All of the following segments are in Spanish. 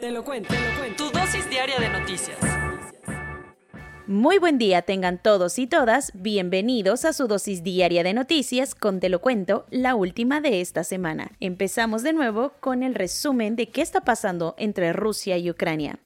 Te lo cuento, te lo cuento. Tu dosis diaria de noticias. Muy buen día tengan todos y todas, bienvenidos a su dosis diaria de noticias con Te lo cuento, la última de esta semana. Empezamos de nuevo con el resumen de qué está pasando entre Rusia y Ucrania.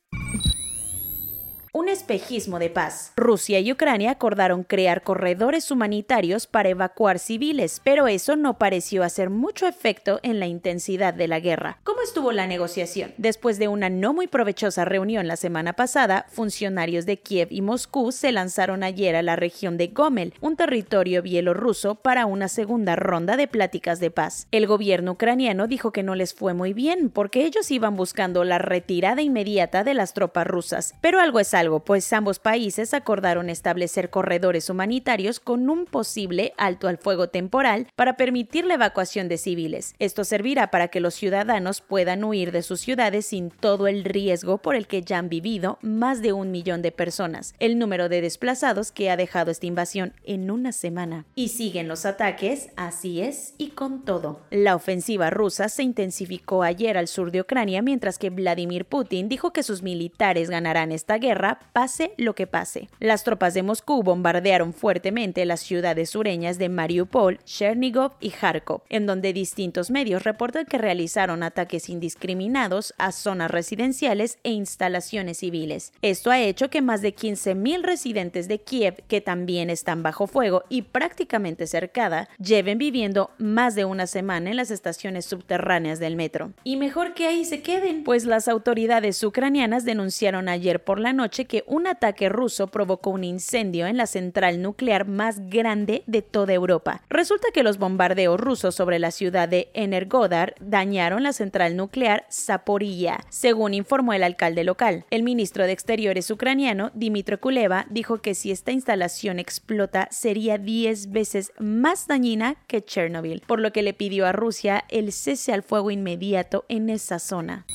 Un espejismo de paz. Rusia y Ucrania acordaron crear corredores humanitarios para evacuar civiles, pero eso no pareció hacer mucho efecto en la intensidad de la guerra. ¿Cómo estuvo la negociación? Después de una no muy provechosa reunión la semana pasada, funcionarios de Kiev y Moscú se lanzaron ayer a la región de Gomel, un territorio bielorruso, para una segunda ronda de pláticas de paz. El gobierno ucraniano dijo que no les fue muy bien porque ellos iban buscando la retirada inmediata de las tropas rusas, pero algo es algo, pues ambos países acordaron establecer corredores humanitarios con un posible alto al fuego temporal para permitir la evacuación de civiles. Esto servirá para que los ciudadanos puedan huir de sus ciudades sin todo el riesgo por el que ya han vivido más de un millón de personas, el número de desplazados que ha dejado esta invasión en una semana. Y siguen los ataques, así es, y con todo. La ofensiva rusa se intensificó ayer al sur de Ucrania mientras que Vladimir Putin dijo que sus militares ganarán esta guerra pase lo que pase. Las tropas de Moscú bombardearon fuertemente las ciudades sureñas de Mariupol, Chernigov y Kharkov, en donde distintos medios reportan que realizaron ataques indiscriminados a zonas residenciales e instalaciones civiles. Esto ha hecho que más de 15.000 residentes de Kiev, que también están bajo fuego y prácticamente cercada, lleven viviendo más de una semana en las estaciones subterráneas del metro. Y mejor que ahí se queden, pues las autoridades ucranianas denunciaron ayer por la noche que un ataque ruso provocó un incendio en la central nuclear más grande de toda Europa. Resulta que los bombardeos rusos sobre la ciudad de Energodar dañaron la central nuclear Zaporilla, según informó el alcalde local. El ministro de Exteriores ucraniano, Dmitry Kuleva, dijo que si esta instalación explota sería 10 veces más dañina que Chernobyl, por lo que le pidió a Rusia el cese al fuego inmediato en esa zona.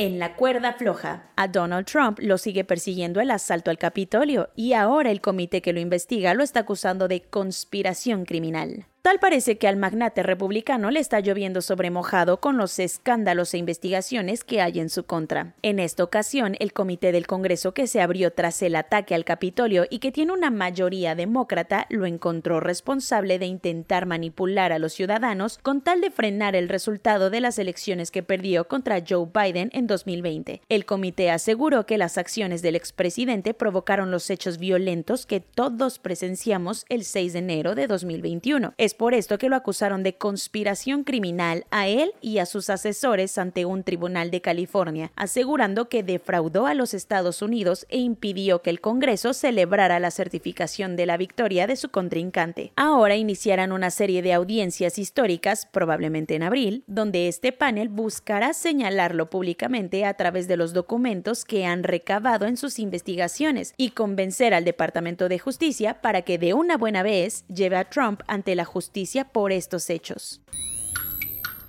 En la cuerda floja, a Donald Trump lo sigue persiguiendo el asalto al Capitolio y ahora el comité que lo investiga lo está acusando de conspiración criminal. Tal parece que al magnate republicano le está lloviendo sobre mojado con los escándalos e investigaciones que hay en su contra. En esta ocasión, el comité del Congreso que se abrió tras el ataque al Capitolio y que tiene una mayoría demócrata lo encontró responsable de intentar manipular a los ciudadanos con tal de frenar el resultado de las elecciones que perdió contra Joe Biden en 2020. El comité aseguró que las acciones del expresidente provocaron los hechos violentos que todos presenciamos el 6 de enero de 2021. Es por esto que lo acusaron de conspiración criminal a él y a sus asesores ante un tribunal de California, asegurando que defraudó a los Estados Unidos e impidió que el Congreso celebrara la certificación de la victoria de su contrincante. Ahora iniciarán una serie de audiencias históricas, probablemente en abril, donde este panel buscará señalarlo públicamente a través de los documentos que han recabado en sus investigaciones y convencer al Departamento de Justicia para que de una buena vez lleve a Trump ante la justicia por estos hechos.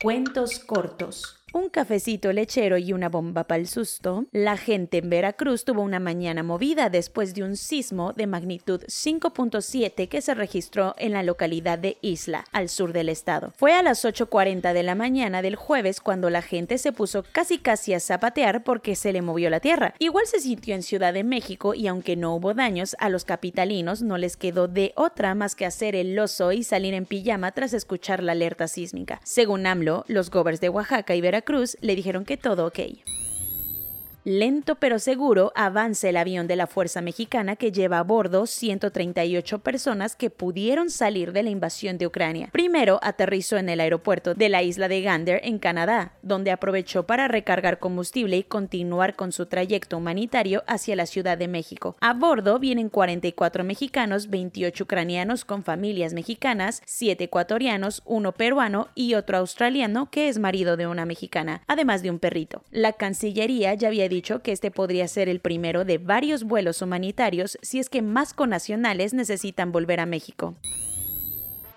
Cuentos cortos. Un cafecito lechero y una bomba para el susto, la gente en Veracruz tuvo una mañana movida después de un sismo de magnitud 5.7 que se registró en la localidad de Isla, al sur del estado. Fue a las 8.40 de la mañana del jueves cuando la gente se puso casi casi a zapatear porque se le movió la tierra. Igual se sintió en Ciudad de México y aunque no hubo daños, a los capitalinos no les quedó de otra más que hacer el oso y salir en pijama tras escuchar la alerta sísmica. Según AMLO, los gobers de Oaxaca y Veracruz Cruz le dijeron que todo ok. Lento pero seguro avanza el avión de la Fuerza Mexicana que lleva a bordo 138 personas que pudieron salir de la invasión de Ucrania. Primero aterrizó en el aeropuerto de la isla de Gander, en Canadá, donde aprovechó para recargar combustible y continuar con su trayecto humanitario hacia la Ciudad de México. A bordo vienen 44 mexicanos, 28 ucranianos con familias mexicanas, 7 ecuatorianos, uno peruano y otro australiano que es marido de una mexicana, además de un perrito. La Cancillería ya había dicho que este podría ser el primero de varios vuelos humanitarios si es que más conacionales necesitan volver a México.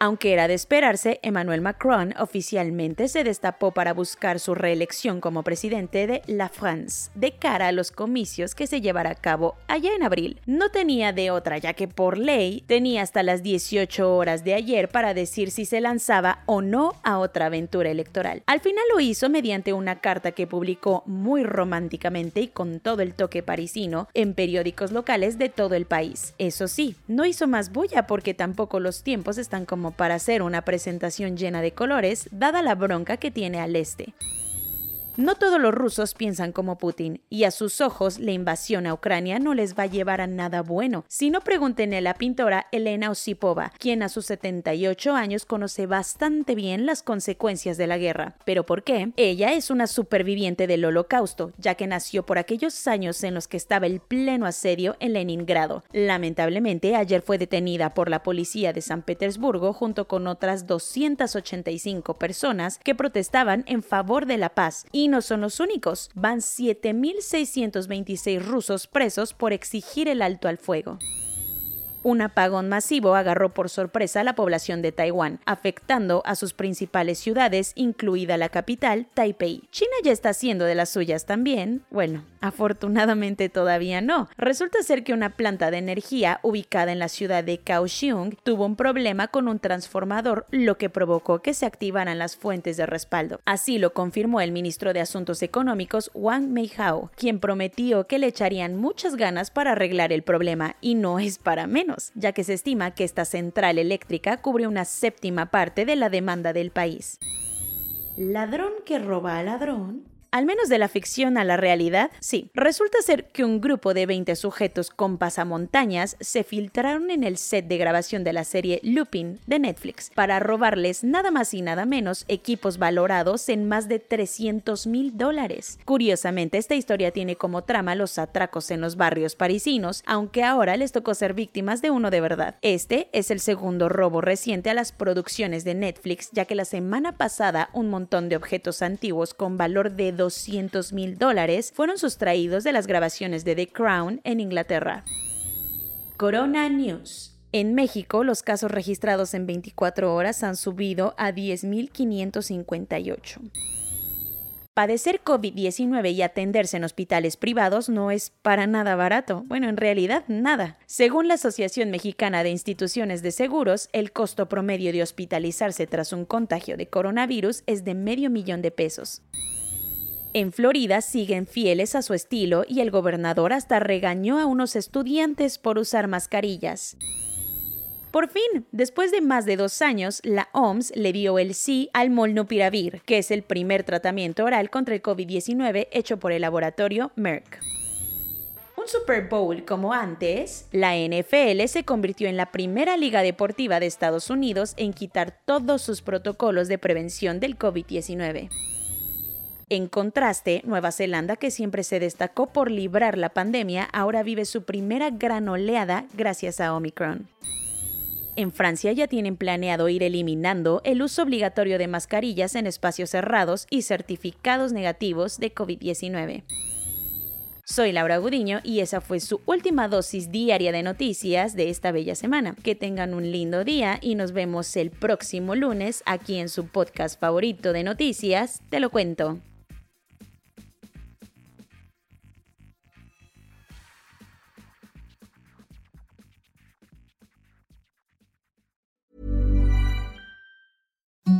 Aunque era de esperarse, Emmanuel Macron oficialmente se destapó para buscar su reelección como presidente de la France de cara a los comicios que se llevará a cabo allá en abril. No tenía de otra, ya que por ley tenía hasta las 18 horas de ayer para decir si se lanzaba o no a otra aventura electoral. Al final lo hizo mediante una carta que publicó muy románticamente y con todo el toque parisino en periódicos locales de todo el país. Eso sí, no hizo más bulla porque tampoco los tiempos están como para hacer una presentación llena de colores, dada la bronca que tiene al este. No todos los rusos piensan como Putin, y a sus ojos la invasión a Ucrania no les va a llevar a nada bueno. Si no, pregunten a la pintora Elena Osipova, quien a sus 78 años conoce bastante bien las consecuencias de la guerra. ¿Pero por qué? Ella es una superviviente del holocausto, ya que nació por aquellos años en los que estaba el pleno asedio en Leningrado. Lamentablemente, ayer fue detenida por la policía de San Petersburgo junto con otras 285 personas que protestaban en favor de la paz no son los únicos. Van 7.626 rusos presos por exigir el alto al fuego. Un apagón masivo agarró por sorpresa a la población de Taiwán, afectando a sus principales ciudades, incluida la capital, Taipei. China ya está haciendo de las suyas también. Bueno, afortunadamente todavía no. Resulta ser que una planta de energía ubicada en la ciudad de Kaohsiung tuvo un problema con un transformador, lo que provocó que se activaran las fuentes de respaldo. Así lo confirmó el ministro de Asuntos Económicos Wang Meihao, quien prometió que le echarían muchas ganas para arreglar el problema y no es para ya que se estima que esta central eléctrica cubre una séptima parte de la demanda del país. Ladrón que roba a ladrón al menos de la ficción a la realidad, sí. Resulta ser que un grupo de 20 sujetos con pasamontañas se filtraron en el set de grabación de la serie Lupin de Netflix para robarles nada más y nada menos equipos valorados en más de 300 mil dólares. Curiosamente, esta historia tiene como trama los atracos en los barrios parisinos, aunque ahora les tocó ser víctimas de uno de verdad. Este es el segundo robo reciente a las producciones de Netflix, ya que la semana pasada un montón de objetos antiguos con valor de 200 mil dólares fueron sustraídos de las grabaciones de The Crown en Inglaterra. Corona News. En México, los casos registrados en 24 horas han subido a 10.558. Padecer COVID-19 y atenderse en hospitales privados no es para nada barato. Bueno, en realidad nada. Según la Asociación Mexicana de Instituciones de Seguros, el costo promedio de hospitalizarse tras un contagio de coronavirus es de medio millón de pesos. En Florida siguen fieles a su estilo y el gobernador hasta regañó a unos estudiantes por usar mascarillas. Por fin, después de más de dos años, la OMS le dio el sí al molnupiravir, que es el primer tratamiento oral contra el COVID-19 hecho por el laboratorio Merck. Un Super Bowl como antes, la NFL se convirtió en la primera liga deportiva de Estados Unidos en quitar todos sus protocolos de prevención del COVID-19. En contraste, Nueva Zelanda, que siempre se destacó por librar la pandemia, ahora vive su primera gran oleada gracias a Omicron. En Francia ya tienen planeado ir eliminando el uso obligatorio de mascarillas en espacios cerrados y certificados negativos de COVID-19. Soy Laura Gudiño y esa fue su última dosis diaria de noticias de esta bella semana. Que tengan un lindo día y nos vemos el próximo lunes aquí en su podcast favorito de noticias, Te lo cuento.